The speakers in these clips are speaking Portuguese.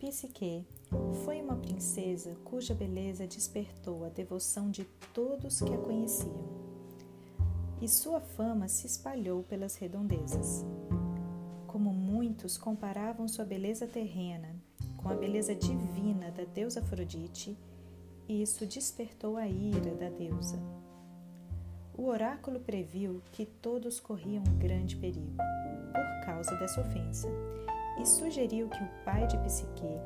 Psique foi uma princesa cuja beleza despertou a devoção de todos que a conheciam. E sua fama se espalhou pelas redondezas. Como muitos comparavam sua beleza terrena com a beleza divina da deusa Afrodite, isso despertou a ira da deusa. O oráculo previu que todos corriam grande perigo por causa dessa ofensa e sugeriu que o pai de Psique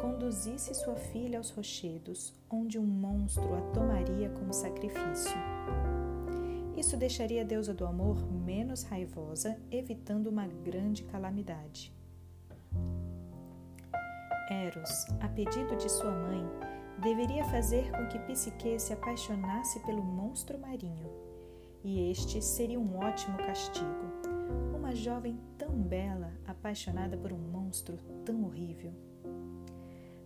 conduzisse sua filha aos rochedos, onde um monstro a tomaria como sacrifício. Isso deixaria a deusa do amor menos raivosa, evitando uma grande calamidade. Eros, a pedido de sua mãe, deveria fazer com que Psique se apaixonasse pelo monstro marinho, e este seria um ótimo castigo. Uma jovem tão bela, apaixonada por um monstro tão horrível.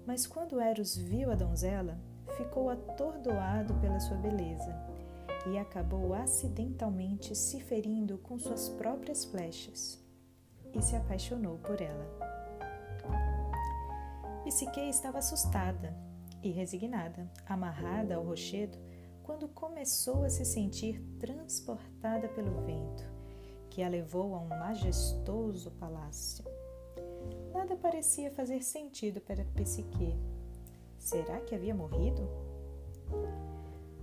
Mas quando Eros viu a donzela, ficou atordoado pela sua beleza e acabou acidentalmente se ferindo com suas próprias flechas e se apaixonou por ela. Psique estava assustada e resignada, amarrada ao rochedo, quando começou a se sentir transportada pelo vento, que a levou a um majestoso palácio. Nada parecia fazer sentido para Psique. Será que havia morrido?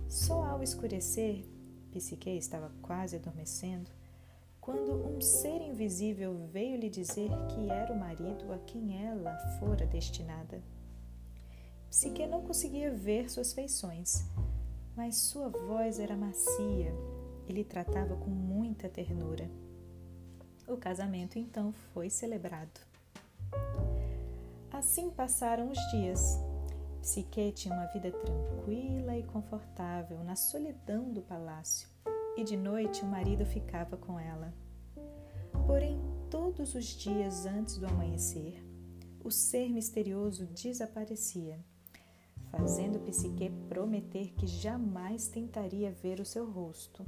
Só ao escurecer, Psique estava quase adormecendo, quando um ser invisível veio lhe dizer que era o marido a quem ela fora destinada. Psique não conseguia ver suas feições, mas sua voz era macia e lhe tratava com muita ternura. O casamento então foi celebrado. Assim passaram os dias. Psique tinha uma vida tranquila e confortável na solidão do palácio e de noite o marido ficava com ela. Porém, todos os dias antes do amanhecer, o ser misterioso desaparecia, fazendo Psique prometer que jamais tentaria ver o seu rosto.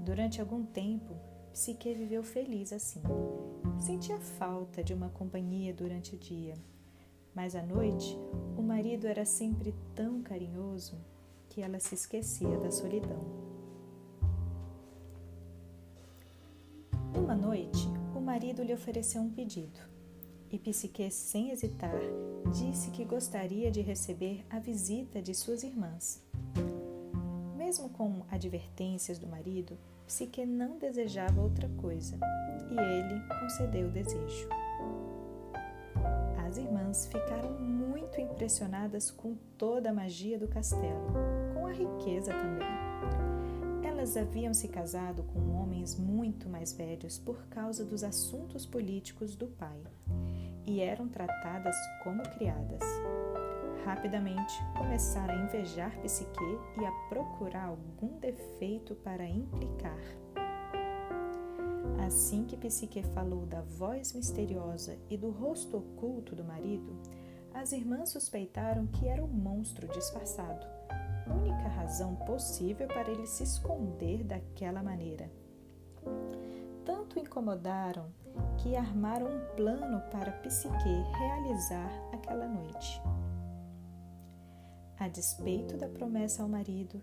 Durante algum tempo, Psique viveu feliz assim. Sentia falta de uma companhia durante o dia, mas à noite o marido era sempre tão carinhoso que ela se esquecia da solidão. Uma noite, o marido lhe ofereceu um pedido e Psique, sem hesitar, disse que gostaria de receber a visita de suas irmãs. Mesmo com advertências do marido, Psique não desejava outra coisa e ele concedeu o desejo. As irmãs ficaram muito impressionadas com toda a magia do castelo, com a riqueza também. Elas haviam se casado com homens muito mais velhos por causa dos assuntos políticos do pai e eram tratadas como criadas. Rapidamente começaram a invejar Psique e a procurar algum defeito para implicar. Assim que Psique falou da voz misteriosa e do rosto oculto do marido, as irmãs suspeitaram que era um monstro disfarçado, única razão possível para ele se esconder daquela maneira. Tanto incomodaram que armaram um plano para Psique realizar aquela noite. A despeito da promessa ao marido,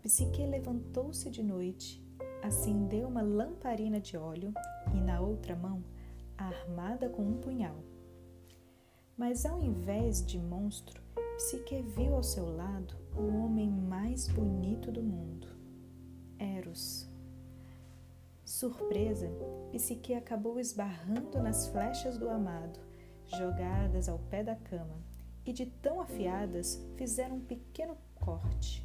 Psique levantou-se de noite acendeu uma lamparina de óleo e na outra mão, armada com um punhal. Mas ao invés de monstro, Psique viu ao seu lado o homem mais bonito do mundo, Eros. Surpresa, Psique acabou esbarrando nas flechas do amado, jogadas ao pé da cama, e de tão afiadas fizeram um pequeno corte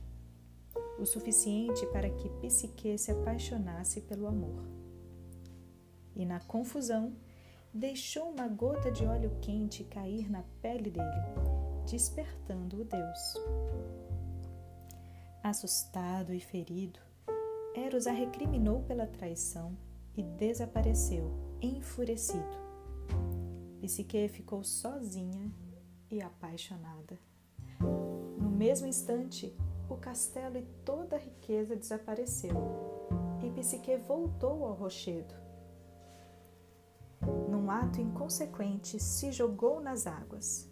o suficiente para que Psique se apaixonasse pelo amor. E na confusão, deixou uma gota de óleo quente cair na pele dele, despertando o Deus. Assustado e ferido, Eros a recriminou pela traição e desapareceu, enfurecido. Psique ficou sozinha e apaixonada. No mesmo instante, o castelo e toda a riqueza desapareceu, e Psique voltou ao rochedo. Num ato inconsequente, se jogou nas águas.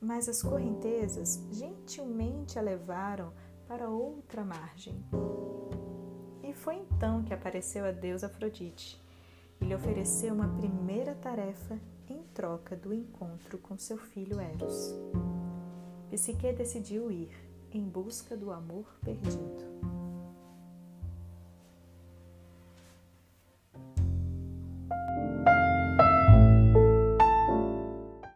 Mas as correntezas gentilmente a levaram para outra margem. Foi então que apareceu a deusa Afrodite e lhe ofereceu uma primeira tarefa em troca do encontro com seu filho Eros. Psique decidiu ir em busca do amor perdido.